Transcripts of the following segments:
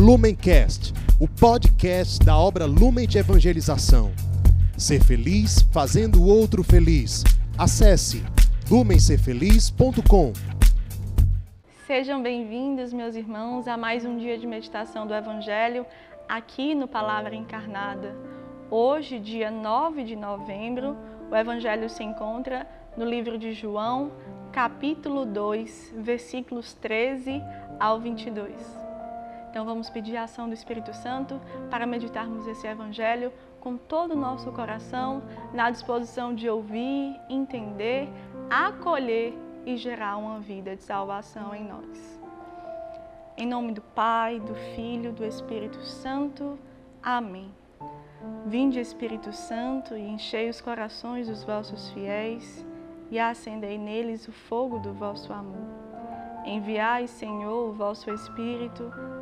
Lumencast, o podcast da obra Lumen de Evangelização. Ser feliz fazendo o outro feliz. Acesse lumencerfeliz.com. Sejam bem-vindos, meus irmãos, a mais um dia de meditação do Evangelho aqui no Palavra Encarnada. Hoje, dia 9 de novembro, o Evangelho se encontra no livro de João, capítulo 2, versículos 13 ao 22. Então vamos pedir a ação do Espírito Santo para meditarmos esse Evangelho com todo o nosso coração, na disposição de ouvir, entender, acolher e gerar uma vida de salvação em nós. Em nome do Pai, do Filho, do Espírito Santo. Amém. Vinde, Espírito Santo, e enchei os corações dos vossos fiéis e acendei neles o fogo do vosso amor. Enviai, Senhor, o vosso Espírito,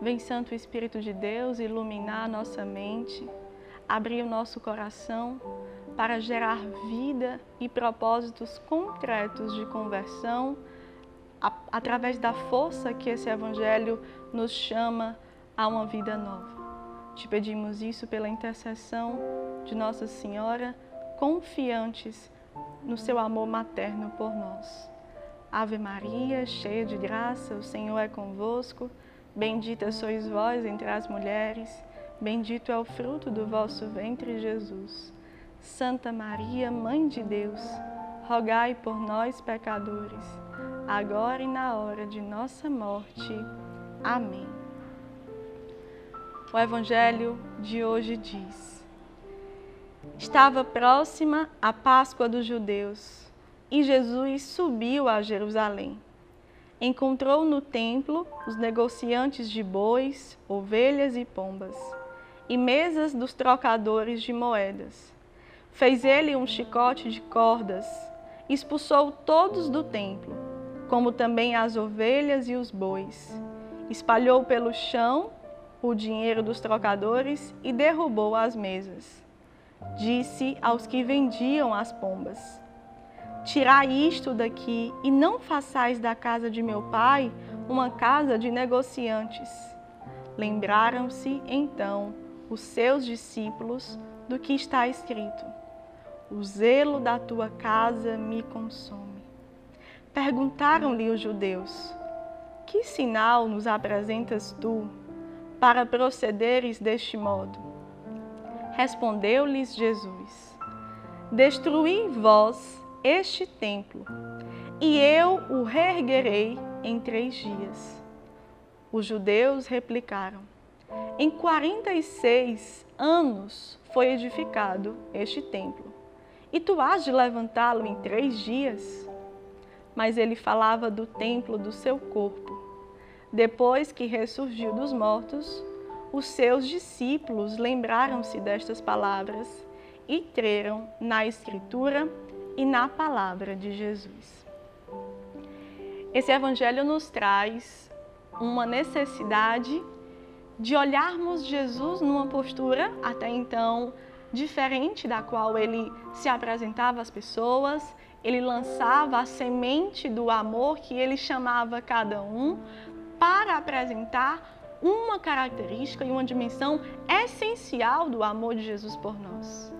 Vem Santo Espírito de Deus iluminar a nossa mente, abrir o nosso coração para gerar vida e propósitos concretos de conversão através da força que esse Evangelho nos chama a uma vida nova. Te pedimos isso pela intercessão de Nossa Senhora, confiantes no seu amor materno por nós. Ave Maria, cheia de graça, o Senhor é convosco. Bendita sois vós entre as mulheres, bendito é o fruto do vosso ventre, Jesus. Santa Maria, Mãe de Deus, rogai por nós, pecadores, agora e na hora de nossa morte. Amém. O Evangelho de hoje diz: Estava próxima a Páscoa dos judeus e Jesus subiu a Jerusalém. Encontrou no templo os negociantes de bois, ovelhas e pombas, e mesas dos trocadores de moedas. Fez ele um chicote de cordas, expulsou todos do templo, como também as ovelhas e os bois. Espalhou pelo chão o dinheiro dos trocadores e derrubou as mesas. Disse aos que vendiam as pombas: Tirai isto daqui e não façais da casa de meu pai uma casa de negociantes. Lembraram-se então os seus discípulos do que está escrito: O zelo da tua casa me consome. Perguntaram-lhe os judeus: Que sinal nos apresentas tu para procederes deste modo? Respondeu-lhes Jesus: Destruí vós este templo, e eu o reerguerei em três dias. Os judeus replicaram: Em 46 anos foi edificado este templo, e tu has de levantá-lo em três dias? Mas ele falava do templo do seu corpo. Depois que ressurgiu dos mortos, os seus discípulos lembraram-se destas palavras e creram na Escritura e na palavra de Jesus. Esse evangelho nos traz uma necessidade de olharmos Jesus numa postura até então diferente da qual ele se apresentava às pessoas, ele lançava a semente do amor que ele chamava cada um para apresentar uma característica e uma dimensão essencial do amor de Jesus por nós.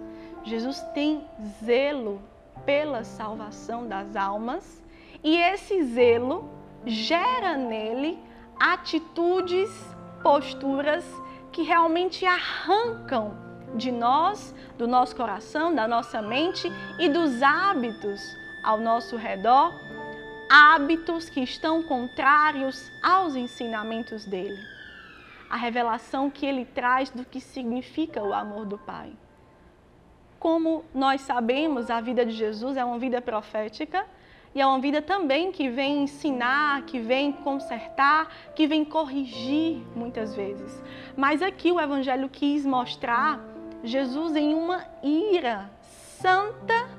Jesus tem zelo pela salvação das almas e esse zelo gera nele atitudes, posturas que realmente arrancam de nós, do nosso coração, da nossa mente e dos hábitos ao nosso redor, hábitos que estão contrários aos ensinamentos dele. A revelação que ele traz do que significa o amor do Pai como nós sabemos, a vida de Jesus é uma vida profética e é uma vida também que vem ensinar, que vem consertar, que vem corrigir muitas vezes. Mas aqui o Evangelho quis mostrar Jesus em uma ira santa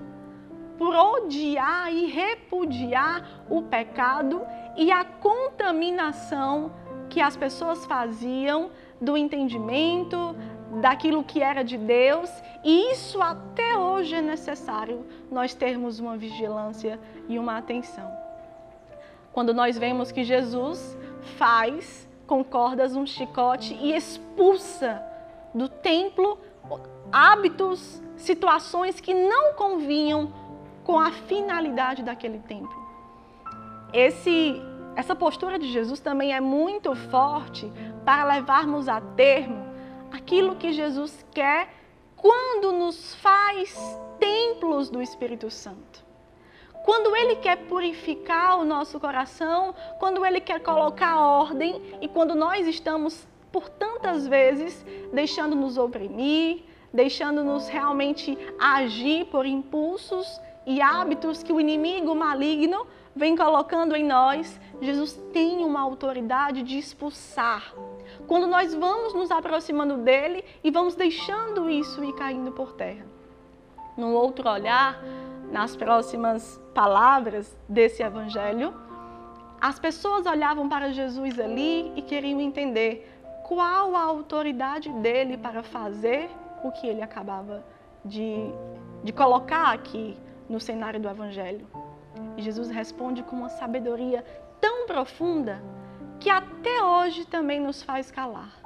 por odiar e repudiar o pecado e a contaminação que as pessoas faziam do entendimento, daquilo que era de Deus, e isso até hoje é necessário nós termos uma vigilância e uma atenção. Quando nós vemos que Jesus faz com cordas um chicote e expulsa do templo hábitos, situações que não convinham com a finalidade daquele templo. Esse, essa postura de Jesus também é muito forte para levarmos a termo aquilo que Jesus quer quando nos faz templos do Espírito Santo. Quando Ele quer purificar o nosso coração, quando Ele quer colocar ordem e quando nós estamos, por tantas vezes, deixando-nos oprimir, deixando-nos realmente agir por impulsos e hábitos que o inimigo maligno vem colocando em nós, Jesus tem uma autoridade de expulsar. Quando nós vamos nos aproximando dele e vamos deixando isso ir caindo por terra. Num outro olhar, nas próximas palavras desse evangelho, as pessoas olhavam para Jesus ali e queriam entender qual a autoridade dele para fazer o que ele acabava de, de colocar aqui no cenário do Evangelho. E Jesus responde com uma sabedoria tão profunda que até hoje também nos faz calar.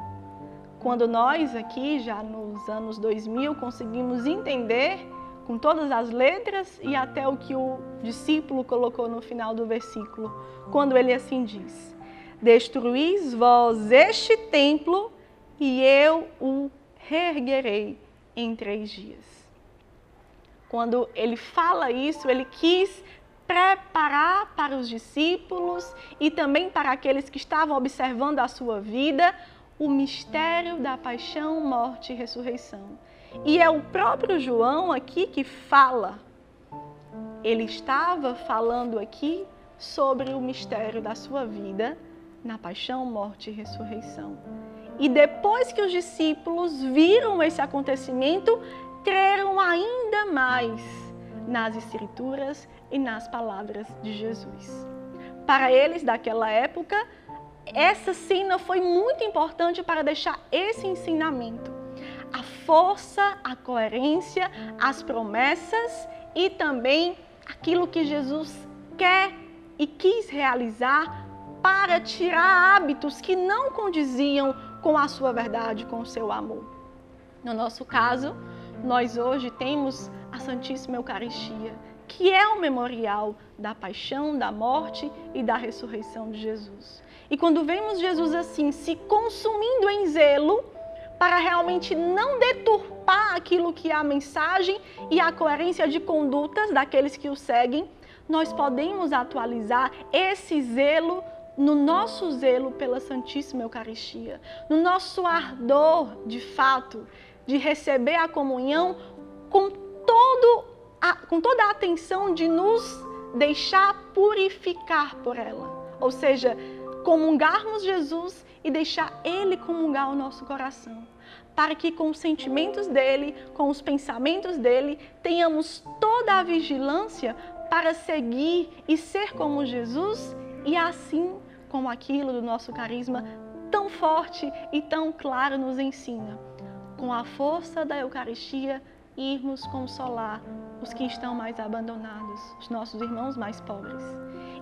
Quando nós aqui, já nos anos 2000, conseguimos entender com todas as letras e até o que o discípulo colocou no final do versículo, quando ele assim diz: Destruís vós este templo e eu o reerguerei em três dias. Quando ele fala isso, ele quis preparar para os discípulos e também para aqueles que estavam observando a sua vida o mistério da paixão, morte e ressurreição. E é o próprio João aqui que fala. Ele estava falando aqui sobre o mistério da sua vida na paixão, morte e ressurreição. E depois que os discípulos viram esse acontecimento, creram ainda mais nas Escrituras e nas palavras de Jesus. Para eles daquela época, essa cena foi muito importante para deixar esse ensinamento. A força, a coerência, as promessas e também aquilo que Jesus quer e quis realizar para tirar hábitos que não condiziam com a sua verdade, com o seu amor. No nosso caso, nós hoje temos a Santíssima Eucaristia, que é o memorial da paixão, da morte e da ressurreição de Jesus. E quando vemos Jesus assim, se consumindo em zelo, para realmente não deturpar aquilo que é a mensagem e a coerência de condutas daqueles que o seguem, nós podemos atualizar esse zelo no nosso zelo pela Santíssima Eucaristia, no nosso ardor, de fato, de receber a comunhão com, todo a, com toda a atenção de nos deixar purificar por ela. Ou seja, comungarmos Jesus e deixar Ele comungar o nosso coração. Para que com os sentimentos dele, com os pensamentos dele, tenhamos toda a vigilância para seguir e ser como Jesus e assim como aquilo do nosso carisma tão forte e tão claro nos ensina com a força da Eucaristia, irmos consolar os que estão mais abandonados, os nossos irmãos mais pobres.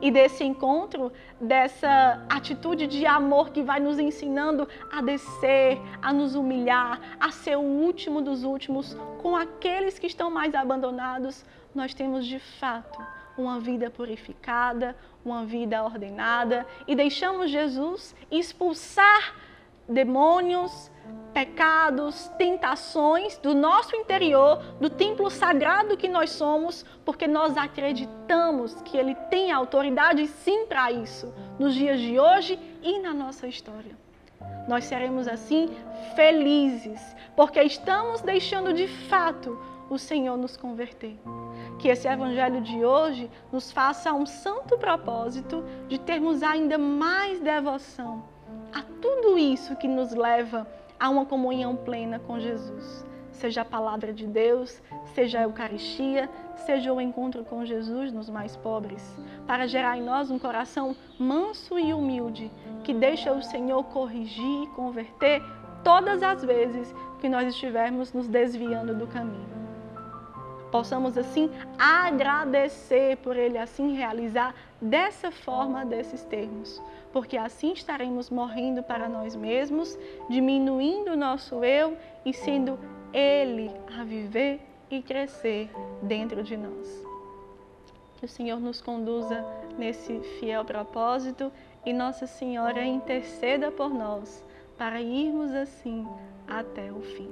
E desse encontro, dessa atitude de amor que vai nos ensinando a descer, a nos humilhar, a ser o último dos últimos com aqueles que estão mais abandonados, nós temos de fato uma vida purificada, uma vida ordenada e deixamos Jesus expulsar demônios, pecados, tentações do nosso interior, do templo sagrado que nós somos, porque nós acreditamos que Ele tem autoridade sim para isso, nos dias de hoje e na nossa história. Nós seremos assim felizes, porque estamos deixando de fato o Senhor nos converter. Que esse Evangelho de hoje nos faça um santo propósito de termos ainda mais devoção a tudo isso que nos leva a uma comunhão plena com Jesus. Seja a palavra de Deus, seja a Eucaristia, seja o encontro com Jesus nos mais pobres, para gerar em nós um coração manso e humilde, que deixa o Senhor corrigir e converter todas as vezes que nós estivermos nos desviando do caminho. Possamos assim agradecer por Ele assim realizar dessa forma, desses termos, porque assim estaremos morrendo para nós mesmos, diminuindo o nosso eu e sendo Ele a viver e crescer dentro de nós. Que o Senhor nos conduza nesse fiel propósito e Nossa Senhora interceda por nós para irmos assim até o fim.